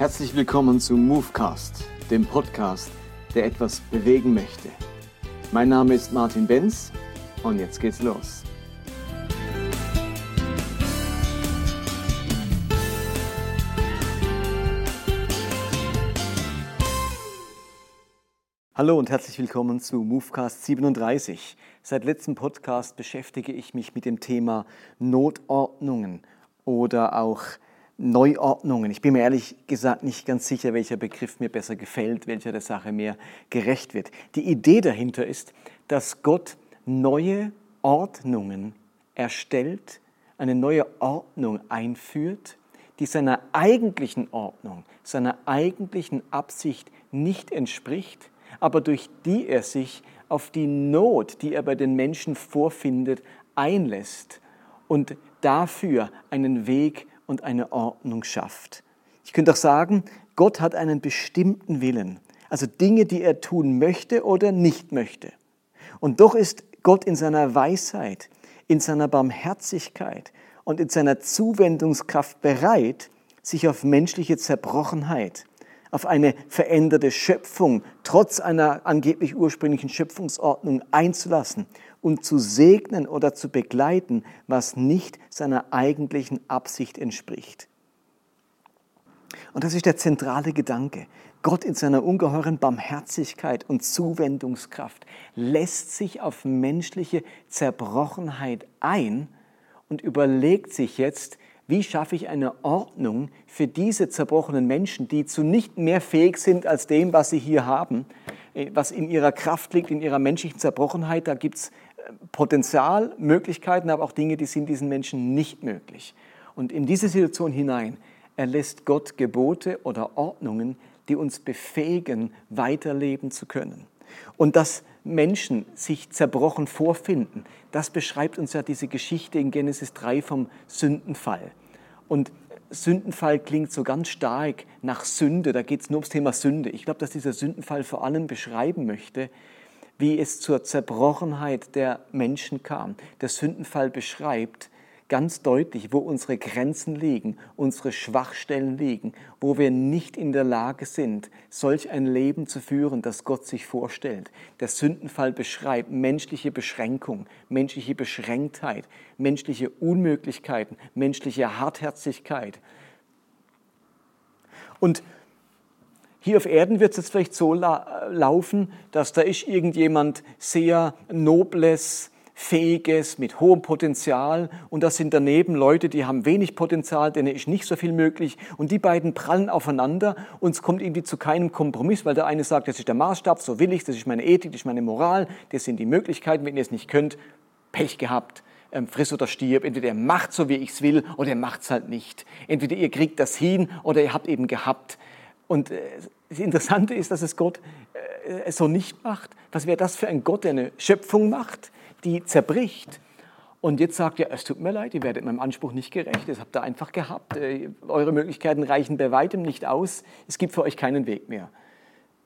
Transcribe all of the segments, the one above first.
Herzlich willkommen zu Movecast, dem Podcast, der etwas bewegen möchte. Mein Name ist Martin Benz und jetzt geht's los. Hallo und herzlich willkommen zu Movecast 37. Seit letztem Podcast beschäftige ich mich mit dem Thema Notordnungen oder auch Neuordnungen. Ich bin mir ehrlich gesagt nicht ganz sicher, welcher Begriff mir besser gefällt, welcher der Sache mehr gerecht wird. Die Idee dahinter ist, dass Gott neue Ordnungen erstellt, eine neue Ordnung einführt, die seiner eigentlichen Ordnung, seiner eigentlichen Absicht nicht entspricht, aber durch die er sich auf die Not, die er bei den Menschen vorfindet, einlässt und dafür einen Weg und eine Ordnung schafft. Ich könnte auch sagen, Gott hat einen bestimmten Willen, also Dinge, die er tun möchte oder nicht möchte. Und doch ist Gott in seiner Weisheit, in seiner Barmherzigkeit und in seiner Zuwendungskraft bereit, sich auf menschliche Zerbrochenheit, auf eine veränderte Schöpfung trotz einer angeblich ursprünglichen Schöpfungsordnung einzulassen und zu segnen oder zu begleiten, was nicht seiner eigentlichen Absicht entspricht. Und das ist der zentrale Gedanke. Gott in seiner ungeheuren Barmherzigkeit und Zuwendungskraft lässt sich auf menschliche Zerbrochenheit ein und überlegt sich jetzt, wie schaffe ich eine Ordnung für diese zerbrochenen Menschen, die zu nicht mehr fähig sind als dem, was sie hier haben, äh, was in ihrer Kraft liegt, in ihrer menschlichen Zerbrochenheit. Da gibt es Potenzial, Möglichkeiten, aber auch Dinge, die sind diesen Menschen nicht möglich. Und in diese Situation hinein erlässt Gott Gebote oder Ordnungen, die uns befähigen, weiterleben zu können. Und dass Menschen sich zerbrochen vorfinden, das beschreibt uns ja diese Geschichte in Genesis 3 vom Sündenfall. Und Sündenfall klingt so ganz stark nach Sünde, da geht es nur ums Thema Sünde. Ich glaube, dass dieser Sündenfall vor allem beschreiben möchte, wie es zur Zerbrochenheit der Menschen kam. Der Sündenfall beschreibt ganz deutlich, wo unsere Grenzen liegen, unsere Schwachstellen liegen, wo wir nicht in der Lage sind, solch ein Leben zu führen, das Gott sich vorstellt. Der Sündenfall beschreibt menschliche Beschränkung, menschliche Beschränktheit, menschliche Unmöglichkeiten, menschliche Hartherzigkeit. Und hier auf Erden wird es jetzt vielleicht so la laufen, dass da ist irgendjemand sehr nobles, fähiges, mit hohem Potenzial und das sind daneben Leute, die haben wenig Potenzial, denen ist nicht so viel möglich und die beiden prallen aufeinander und es kommt irgendwie zu keinem Kompromiss, weil der eine sagt, das ist der Maßstab, so will ich, das ist meine Ethik, das ist meine Moral, das sind die Möglichkeiten, wenn ihr es nicht könnt, Pech gehabt ähm, friss oder stirb. Entweder ihr macht so, wie ich es will, oder ihr macht es halt nicht. Entweder ihr kriegt das hin, oder ihr habt eben gehabt. Und äh, das Interessante ist, dass es Gott äh, so nicht macht. Was wäre das für ein Gott, der eine Schöpfung macht, die zerbricht? Und jetzt sagt er, es tut mir leid, ihr werdet meinem Anspruch nicht gerecht, das habt ihr einfach gehabt. Äh, eure Möglichkeiten reichen bei weitem nicht aus, es gibt für euch keinen Weg mehr.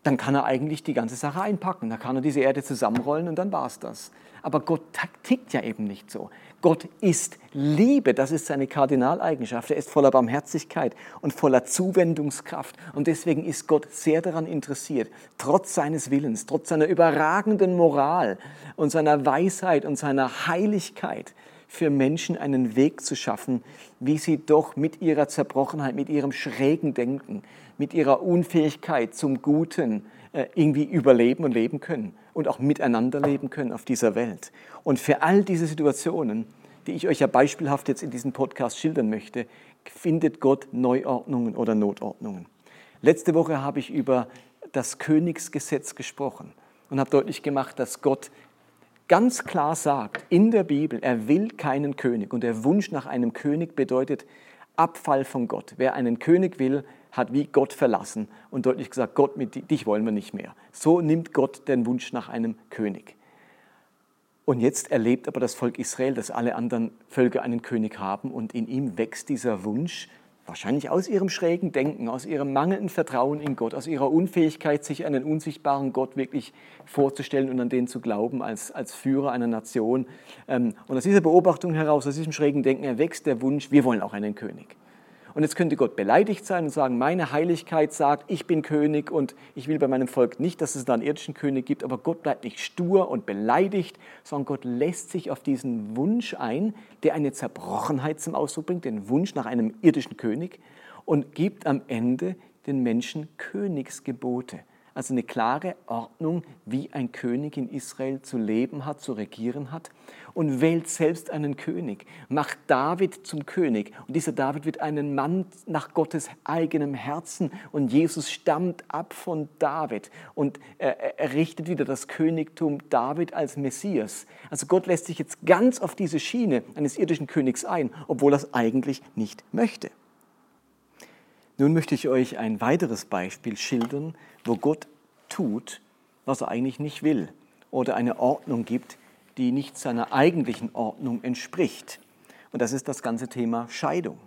Dann kann er eigentlich die ganze Sache einpacken, dann kann er diese Erde zusammenrollen und dann war es das. Aber Gott tickt ja eben nicht so. Gott ist Liebe, das ist seine Kardinaleigenschaft. Er ist voller Barmherzigkeit und voller Zuwendungskraft. Und deswegen ist Gott sehr daran interessiert, trotz seines Willens, trotz seiner überragenden Moral und seiner Weisheit und seiner Heiligkeit, für Menschen einen Weg zu schaffen, wie sie doch mit ihrer Zerbrochenheit, mit ihrem schrägen Denken, mit ihrer Unfähigkeit zum Guten äh, irgendwie überleben und leben können und auch miteinander leben können auf dieser Welt. Und für all diese Situationen, die ich euch ja beispielhaft jetzt in diesem Podcast schildern möchte, findet Gott Neuordnungen oder Notordnungen. Letzte Woche habe ich über das Königsgesetz gesprochen und habe deutlich gemacht, dass Gott ganz klar sagt in der Bibel, er will keinen König. Und der Wunsch nach einem König bedeutet Abfall von Gott. Wer einen König will, hat wie Gott verlassen und deutlich gesagt, Gott, mit dich wollen wir nicht mehr. So nimmt Gott den Wunsch nach einem König. Und jetzt erlebt aber das Volk Israel, dass alle anderen Völker einen König haben und in ihm wächst dieser Wunsch Wahrscheinlich aus ihrem schrägen Denken, aus ihrem mangelnden Vertrauen in Gott, aus ihrer Unfähigkeit, sich einen unsichtbaren Gott wirklich vorzustellen und an den zu glauben als, als Führer einer Nation. Ähm, und aus dieser Beobachtung heraus, aus diesem schrägen Denken erwächst der Wunsch, wir wollen auch einen König. Und jetzt könnte Gott beleidigt sein und sagen, meine Heiligkeit sagt, ich bin König und ich will bei meinem Volk nicht, dass es da einen irdischen König gibt. Aber Gott bleibt nicht stur und beleidigt, sondern Gott lässt sich auf diesen Wunsch ein, der eine Zerbrochenheit zum Ausdruck bringt, den Wunsch nach einem irdischen König und gibt am Ende den Menschen Königsgebote. Also eine klare Ordnung, wie ein König in Israel zu leben hat, zu regieren hat und wählt selbst einen König, macht David zum König. Und dieser David wird einen Mann nach Gottes eigenem Herzen und Jesus stammt ab von David und er errichtet wieder das Königtum David als Messias. Also Gott lässt sich jetzt ganz auf diese Schiene eines irdischen Königs ein, obwohl er es eigentlich nicht möchte. Nun möchte ich euch ein weiteres Beispiel schildern, wo Gott tut, was er eigentlich nicht will oder eine Ordnung gibt, die nicht seiner eigentlichen Ordnung entspricht. Und das ist das ganze Thema Scheidung.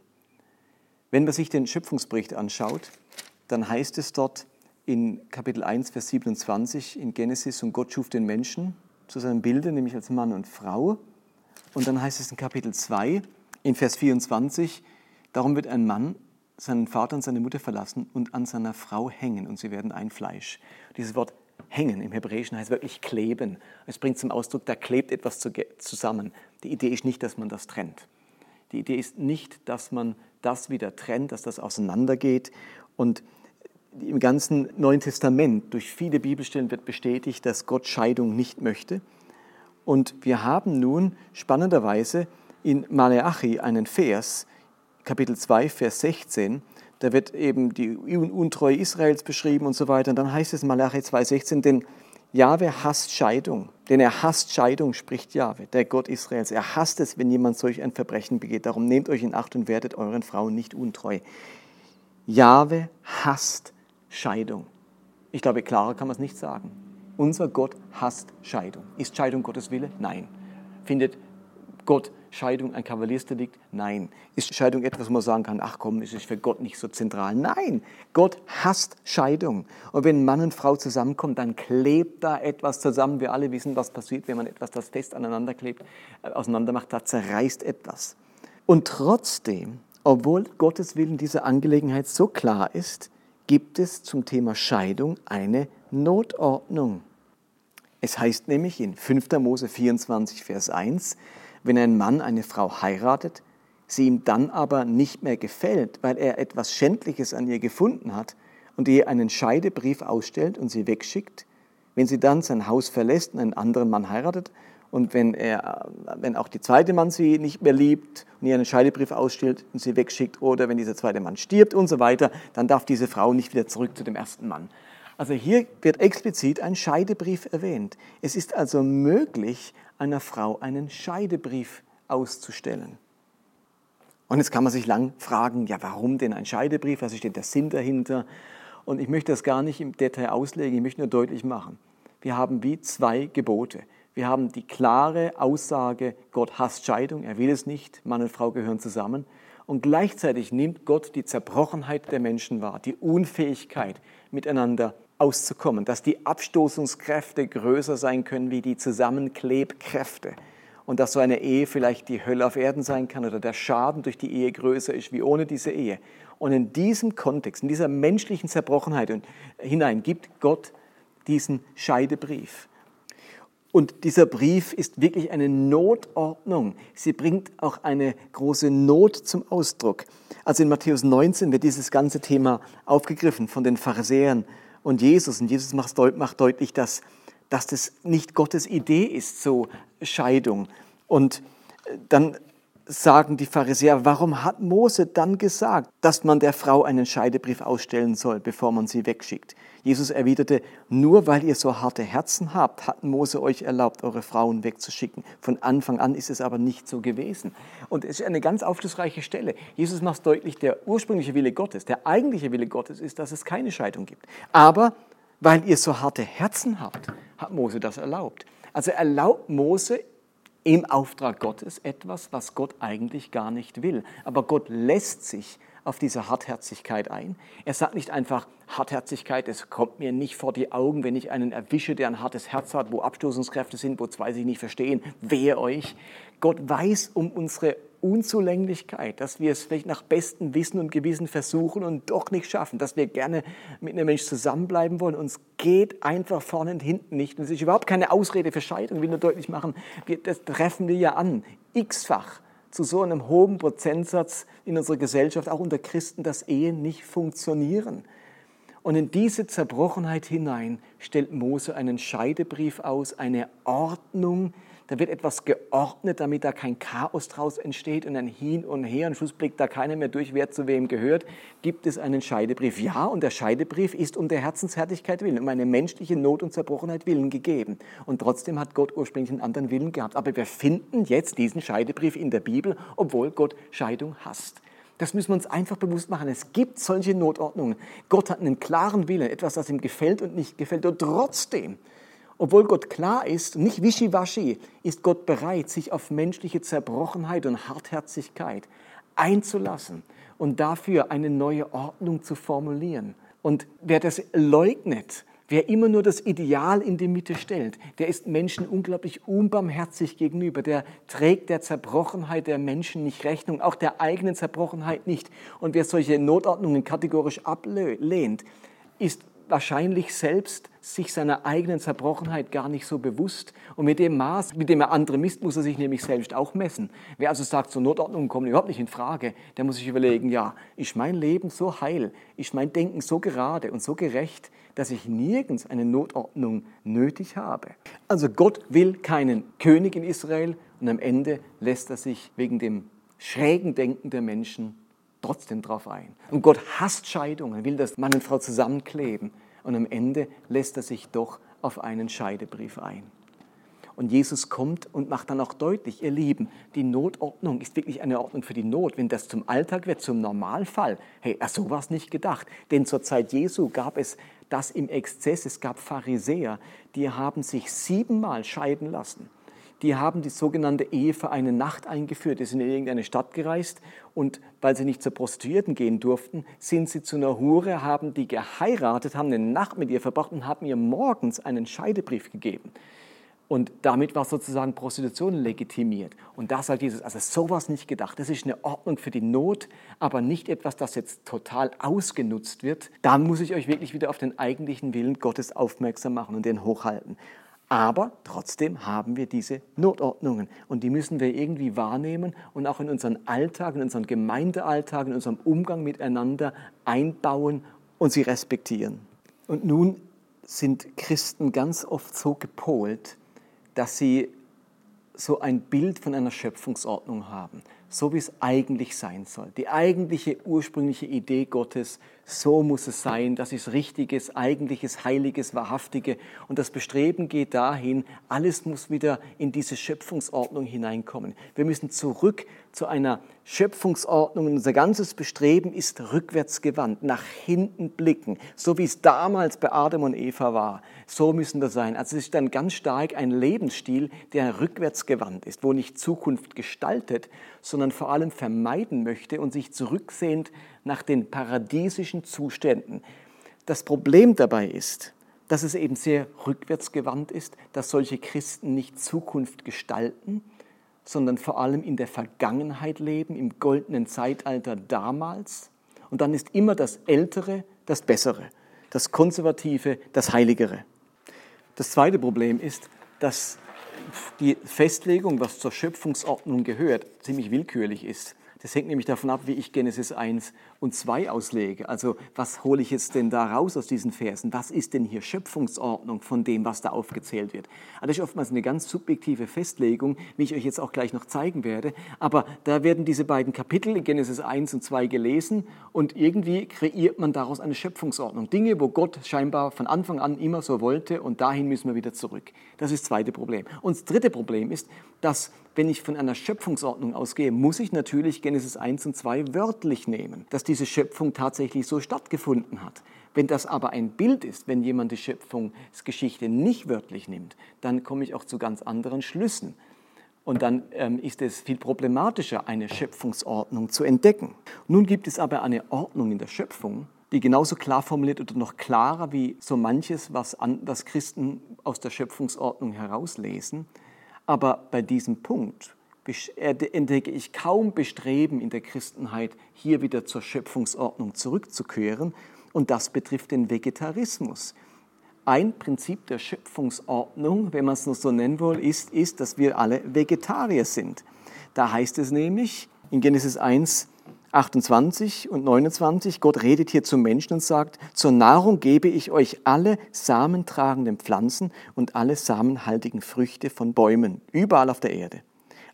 Wenn man sich den Schöpfungsbericht anschaut, dann heißt es dort in Kapitel 1, Vers 27 in Genesis, und Gott schuf den Menschen zu seinem Bilde, nämlich als Mann und Frau. Und dann heißt es in Kapitel 2, in Vers 24, darum wird ein Mann seinen Vater und seine Mutter verlassen und an seiner Frau hängen und sie werden ein Fleisch. Dieses Wort hängen im Hebräischen heißt wirklich kleben. Es bringt zum Ausdruck, da klebt etwas zusammen. Die Idee ist nicht, dass man das trennt. Die Idee ist nicht, dass man das wieder trennt, dass das auseinandergeht. Und im ganzen Neuen Testament, durch viele Bibelstellen wird bestätigt, dass Gott Scheidung nicht möchte. Und wir haben nun spannenderweise in Maleachi einen Vers, Kapitel 2, Vers 16, da wird eben die Untreue Israels beschrieben und so weiter. Und dann heißt es in Malachi 2,16, denn Jahwe hasst Scheidung, denn er hasst Scheidung, spricht Jahwe, der Gott Israels. Er hasst es, wenn jemand solch ein Verbrechen begeht. Darum nehmt euch in Acht und werdet euren Frauen nicht untreu. Jahwe hasst Scheidung. Ich glaube, klarer kann man es nicht sagen. Unser Gott hasst Scheidung. Ist Scheidung Gottes Wille? Nein. Findet Gott Scheidung ein Kavaliersdelikt? Nein. Ist Scheidung etwas, wo man sagen kann, ach komm, ist es für Gott nicht so zentral? Nein, Gott hasst Scheidung. Und wenn Mann und Frau zusammenkommen, dann klebt da etwas zusammen. Wir alle wissen, was passiert, wenn man etwas, das fest aneinander klebt, äh, auseinander macht, da zerreißt etwas. Und trotzdem, obwohl Gottes Willen dieser Angelegenheit so klar ist, gibt es zum Thema Scheidung eine Notordnung. Es heißt nämlich in 5. Mose 24, Vers 1, wenn ein Mann eine Frau heiratet, sie ihm dann aber nicht mehr gefällt, weil er etwas Schändliches an ihr gefunden hat und ihr einen Scheidebrief ausstellt und sie wegschickt, wenn sie dann sein Haus verlässt und einen anderen Mann heiratet und wenn, er, wenn auch die zweite Mann sie nicht mehr liebt und ihr einen Scheidebrief ausstellt und sie wegschickt oder wenn dieser zweite Mann stirbt und so weiter, dann darf diese Frau nicht wieder zurück zu dem ersten Mann. Also hier wird explizit ein Scheidebrief erwähnt. Es ist also möglich, einer Frau einen Scheidebrief auszustellen. Und jetzt kann man sich lang fragen, ja, warum denn ein Scheidebrief? Was ist denn der Sinn dahinter? Und ich möchte das gar nicht im Detail auslegen, ich möchte nur deutlich machen. Wir haben wie zwei Gebote. Wir haben die klare Aussage, Gott hasst Scheidung, er will es nicht, Mann und Frau gehören zusammen. Und gleichzeitig nimmt Gott die Zerbrochenheit der Menschen wahr, die Unfähigkeit, miteinander auszukommen, dass die Abstoßungskräfte größer sein können wie die Zusammenklebkräfte und dass so eine Ehe vielleicht die Hölle auf Erden sein kann oder der Schaden durch die Ehe größer ist wie ohne diese Ehe. Und in diesem Kontext, in dieser menschlichen Zerbrochenheit hinein gibt Gott diesen Scheidebrief. Und dieser Brief ist wirklich eine Notordnung. Sie bringt auch eine große Not zum Ausdruck. Also in Matthäus 19 wird dieses ganze Thema aufgegriffen von den Pharisäern und Jesus. Und Jesus macht, deutlich, dass, dass das nicht Gottes Idee ist, so Scheidung. Und äh, dann sagen die Pharisäer, warum hat Mose dann gesagt, dass man der Frau einen Scheidebrief ausstellen soll, bevor man sie wegschickt? Jesus erwiderte, nur weil ihr so harte Herzen habt, hat Mose euch erlaubt, eure Frauen wegzuschicken. Von Anfang an ist es aber nicht so gewesen. Und es ist eine ganz aufschlussreiche Stelle. Jesus macht deutlich, der ursprüngliche Wille Gottes, der eigentliche Wille Gottes ist, dass es keine Scheidung gibt. Aber weil ihr so harte Herzen habt, hat Mose das erlaubt. Also erlaubt Mose im Auftrag Gottes etwas, was Gott eigentlich gar nicht will. Aber Gott lässt sich auf diese Hartherzigkeit ein. Er sagt nicht einfach, Hartherzigkeit, es kommt mir nicht vor die Augen, wenn ich einen erwische, der ein hartes Herz hat, wo Abstoßungskräfte sind, wo zwei sich nicht verstehen, wehe euch. Gott weiß um unsere Unzulänglichkeit, dass wir es vielleicht nach bestem Wissen und Gewissen versuchen und doch nicht schaffen, dass wir gerne mit einem Menschen zusammenbleiben wollen. Uns geht einfach vorne und hinten nicht. Und es ist überhaupt keine Ausrede für Scheidung, will nur deutlich machen, wir, das treffen wir ja an, x-fach zu so einem hohen Prozentsatz in unserer Gesellschaft, auch unter Christen, dass Ehen nicht funktionieren. Und in diese Zerbrochenheit hinein stellt Mose einen Scheidebrief aus, eine Ordnung, da wird etwas geordnet, damit da kein Chaos draus entsteht und ein Hin und Her. Am Schluss blickt da keiner mehr durch, wer zu wem gehört. Gibt es einen Scheidebrief? Ja, und der Scheidebrief ist um der Herzenshärtigkeit willen, um eine menschliche Not und Zerbrochenheit willen gegeben. Und trotzdem hat Gott ursprünglich einen anderen Willen gehabt. Aber wir finden jetzt diesen Scheidebrief in der Bibel, obwohl Gott Scheidung hasst. Das müssen wir uns einfach bewusst machen. Es gibt solche Notordnungen. Gott hat einen klaren Willen, etwas, das ihm gefällt und nicht gefällt. Und trotzdem obwohl Gott klar ist, nicht wischiwaschi, ist Gott bereit, sich auf menschliche Zerbrochenheit und Hartherzigkeit einzulassen und dafür eine neue Ordnung zu formulieren. Und wer das leugnet, wer immer nur das Ideal in die Mitte stellt, der ist Menschen unglaublich unbarmherzig gegenüber. Der trägt der Zerbrochenheit der Menschen nicht Rechnung, auch der eigenen Zerbrochenheit nicht. Und wer solche Notordnungen kategorisch ablehnt, ist wahrscheinlich selbst sich seiner eigenen Zerbrochenheit gar nicht so bewusst. Und mit dem Maß, mit dem er andere misst, muss er sich nämlich selbst auch messen. Wer also sagt, so Notordnungen kommen überhaupt nicht in Frage, der muss sich überlegen, ja, ist mein Leben so heil, ist mein Denken so gerade und so gerecht, dass ich nirgends eine Notordnung nötig habe. Also Gott will keinen König in Israel und am Ende lässt er sich wegen dem schrägen Denken der Menschen trotzdem drauf ein. Und Gott hasst Scheidungen, will, dass Mann und Frau zusammenkleben. Und am Ende lässt er sich doch auf einen Scheidebrief ein. Und Jesus kommt und macht dann auch deutlich, ihr Lieben, die Notordnung ist wirklich eine Ordnung für die Not. Wenn das zum Alltag wird, zum Normalfall, hey, so war es nicht gedacht. Denn zur Zeit Jesu gab es das im Exzess. Es gab Pharisäer, die haben sich siebenmal scheiden lassen die haben die sogenannte Ehe für eine Nacht eingeführt. Die sind in irgendeine Stadt gereist und weil sie nicht zur Prostituierten gehen durften, sind sie zu einer Hure, haben die geheiratet, haben eine Nacht mit ihr verbracht und haben ihr morgens einen Scheidebrief gegeben. Und damit war sozusagen Prostitution legitimiert. Und da sagt Jesus, also sowas nicht gedacht. Das ist eine Ordnung für die Not, aber nicht etwas, das jetzt total ausgenutzt wird. Da muss ich euch wirklich wieder auf den eigentlichen Willen Gottes aufmerksam machen und den hochhalten. Aber trotzdem haben wir diese Notordnungen und die müssen wir irgendwie wahrnehmen und auch in unseren Alltag, in unseren Gemeindealltag, in unserem Umgang miteinander einbauen und sie respektieren. Und nun sind Christen ganz oft so gepolt, dass sie so ein Bild von einer Schöpfungsordnung haben, so wie es eigentlich sein soll. Die eigentliche ursprüngliche Idee Gottes so muss es sein, das ist richtiges, eigentliches, heiliges, wahrhaftige. Und das Bestreben geht dahin, alles muss wieder in diese Schöpfungsordnung hineinkommen. Wir müssen zurück zu einer Schöpfungsordnung. Unser ganzes Bestreben ist rückwärts gewandt, nach hinten blicken, so wie es damals bei Adam und Eva war. So müssen wir sein. Also es ist dann ganz stark ein Lebensstil, der rückwärts gewandt ist, wo nicht Zukunft gestaltet, sondern vor allem vermeiden möchte und sich zurücksehend nach den paradiesischen Zuständen. Das Problem dabei ist, dass es eben sehr rückwärtsgewandt ist, dass solche Christen nicht Zukunft gestalten, sondern vor allem in der Vergangenheit leben, im goldenen Zeitalter damals. Und dann ist immer das Ältere das Bessere, das Konservative das Heiligere. Das zweite Problem ist, dass die Festlegung, was zur Schöpfungsordnung gehört, ziemlich willkürlich ist. Das hängt nämlich davon ab, wie ich Genesis 1 und 2 auslege. Also was hole ich jetzt denn da raus aus diesen Versen? Was ist denn hier Schöpfungsordnung von dem, was da aufgezählt wird? Also das ist oftmals eine ganz subjektive Festlegung, wie ich euch jetzt auch gleich noch zeigen werde. Aber da werden diese beiden Kapitel in Genesis 1 und 2 gelesen und irgendwie kreiert man daraus eine Schöpfungsordnung. Dinge, wo Gott scheinbar von Anfang an immer so wollte und dahin müssen wir wieder zurück. Das ist das zweite Problem. Und das dritte Problem ist, dass wenn ich von einer Schöpfungsordnung ausgehe, muss ich natürlich Genesis 1 und 2 wörtlich nehmen, dass diese Schöpfung tatsächlich so stattgefunden hat. Wenn das aber ein Bild ist, wenn jemand die Schöpfungsgeschichte nicht wörtlich nimmt, dann komme ich auch zu ganz anderen Schlüssen. Und dann ähm, ist es viel problematischer, eine Schöpfungsordnung zu entdecken. Nun gibt es aber eine Ordnung in der Schöpfung, die genauso klar formuliert oder noch klarer wie so manches, was, an, was Christen aus der Schöpfungsordnung herauslesen. Aber bei diesem Punkt entdecke ich kaum Bestreben in der Christenheit, hier wieder zur Schöpfungsordnung zurückzukehren. Und das betrifft den Vegetarismus. Ein Prinzip der Schöpfungsordnung, wenn man es noch so nennen will, ist, ist, dass wir alle Vegetarier sind. Da heißt es nämlich in Genesis 1, 28 und 29, Gott redet hier zum Menschen und sagt, zur Nahrung gebe ich euch alle samentragenden Pflanzen und alle samenhaltigen Früchte von Bäumen, überall auf der Erde.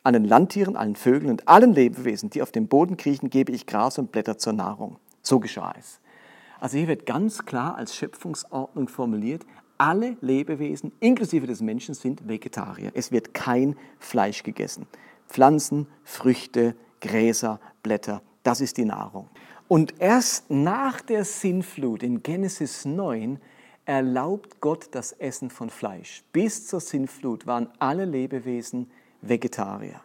Allen Landtieren, allen Vögeln und allen Lebewesen, die auf dem Boden kriechen, gebe ich Gras und Blätter zur Nahrung. So geschah es. Also hier wird ganz klar als Schöpfungsordnung formuliert, alle Lebewesen, inklusive des Menschen, sind Vegetarier. Es wird kein Fleisch gegessen. Pflanzen, Früchte, Gräser, Blätter, das ist die Nahrung. Und erst nach der Sinnflut in Genesis 9 erlaubt Gott das Essen von Fleisch. Bis zur Sinnflut waren alle Lebewesen Vegetarier.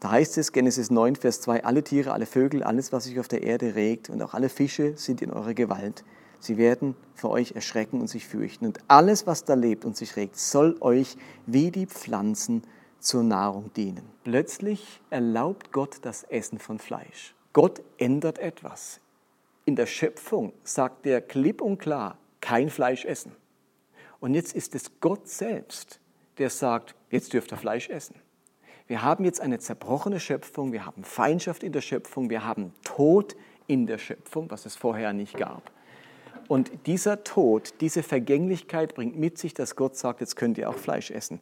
Da heißt es, Genesis 9, Vers 2, alle Tiere, alle Vögel, alles, was sich auf der Erde regt und auch alle Fische sind in eurer Gewalt. Sie werden vor euch erschrecken und sich fürchten. Und alles, was da lebt und sich regt, soll euch wie die Pflanzen zur Nahrung dienen. Plötzlich erlaubt Gott das Essen von Fleisch. Gott ändert etwas. In der Schöpfung sagt er klipp und klar, kein Fleisch essen. Und jetzt ist es Gott selbst, der sagt, jetzt dürft ihr Fleisch essen. Wir haben jetzt eine zerbrochene Schöpfung, wir haben Feindschaft in der Schöpfung, wir haben Tod in der Schöpfung, was es vorher nicht gab. Und dieser Tod, diese Vergänglichkeit bringt mit sich, dass Gott sagt, jetzt könnt ihr auch Fleisch essen.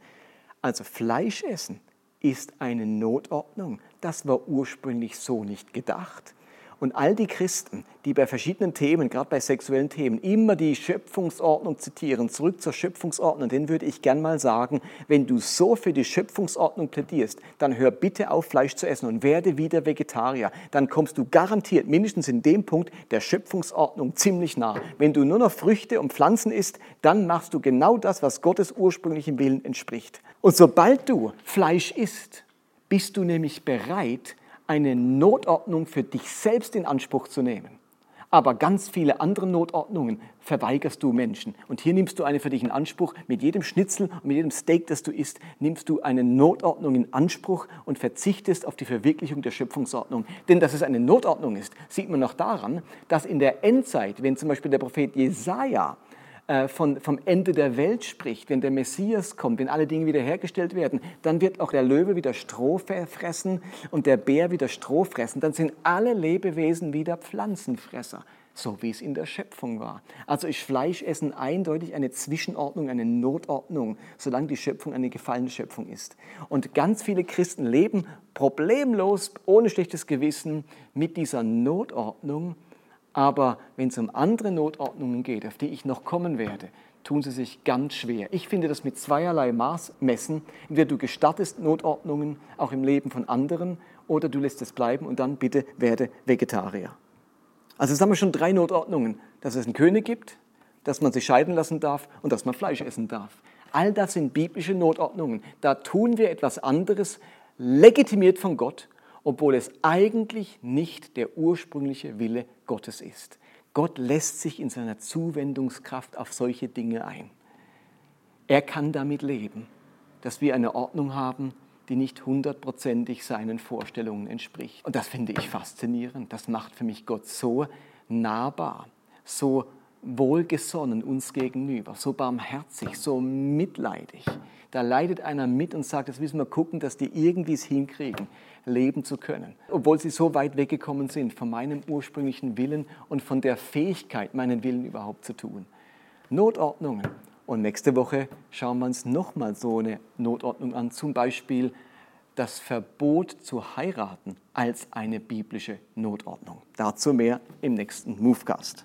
Also Fleisch essen ist eine Notordnung. Das war ursprünglich so nicht gedacht. Und all die Christen, die bei verschiedenen Themen, gerade bei sexuellen Themen, immer die Schöpfungsordnung zitieren, zurück zur Schöpfungsordnung, den würde ich gern mal sagen, wenn du so für die Schöpfungsordnung plädierst, dann hör bitte auf, Fleisch zu essen und werde wieder Vegetarier. Dann kommst du garantiert mindestens in dem Punkt der Schöpfungsordnung ziemlich nah. Wenn du nur noch Früchte und Pflanzen isst, dann machst du genau das, was Gottes ursprünglichen Willen entspricht. Und sobald du Fleisch isst, bist du nämlich bereit, eine Notordnung für dich selbst in Anspruch zu nehmen. Aber ganz viele andere Notordnungen verweigerst du Menschen. Und hier nimmst du eine für dich in Anspruch. Mit jedem Schnitzel und mit jedem Steak, das du isst, nimmst du eine Notordnung in Anspruch und verzichtest auf die Verwirklichung der Schöpfungsordnung. Denn dass es eine Notordnung ist, sieht man noch daran, dass in der Endzeit, wenn zum Beispiel der Prophet Jesaja von, vom Ende der Welt spricht, wenn der Messias kommt, wenn alle Dinge wiederhergestellt werden, dann wird auch der Löwe wieder Stroh fressen und der Bär wieder Stroh fressen. Dann sind alle Lebewesen wieder Pflanzenfresser, so wie es in der Schöpfung war. Also ist Fleischessen eindeutig eine Zwischenordnung, eine Notordnung, solange die Schöpfung eine gefallene Schöpfung ist. Und ganz viele Christen leben problemlos, ohne schlechtes Gewissen mit dieser Notordnung aber wenn es um andere Notordnungen geht, auf die ich noch kommen werde, tun sie sich ganz schwer. Ich finde das mit zweierlei Maß messen. Entweder du gestattest Notordnungen auch im Leben von anderen oder du lässt es bleiben und dann bitte werde Vegetarier. Also jetzt haben wir schon drei Notordnungen, dass es einen König gibt, dass man sich scheiden lassen darf und dass man Fleisch essen darf. All das sind biblische Notordnungen. Da tun wir etwas anderes, legitimiert von Gott obwohl es eigentlich nicht der ursprüngliche Wille Gottes ist. Gott lässt sich in seiner Zuwendungskraft auf solche Dinge ein. Er kann damit leben, dass wir eine Ordnung haben, die nicht hundertprozentig seinen Vorstellungen entspricht. Und das finde ich faszinierend. Das macht für mich Gott so nahbar, so wohlgesonnen uns gegenüber, so barmherzig, so mitleidig. Da leidet einer mit und sagt, jetzt müssen wir gucken, dass die irgendwie es hinkriegen, leben zu können. Obwohl sie so weit weggekommen sind von meinem ursprünglichen Willen und von der Fähigkeit, meinen Willen überhaupt zu tun. Notordnungen. Und nächste Woche schauen wir uns nochmal so eine Notordnung an, zum Beispiel das Verbot zu heiraten als eine biblische Notordnung. Dazu mehr im nächsten Movecast.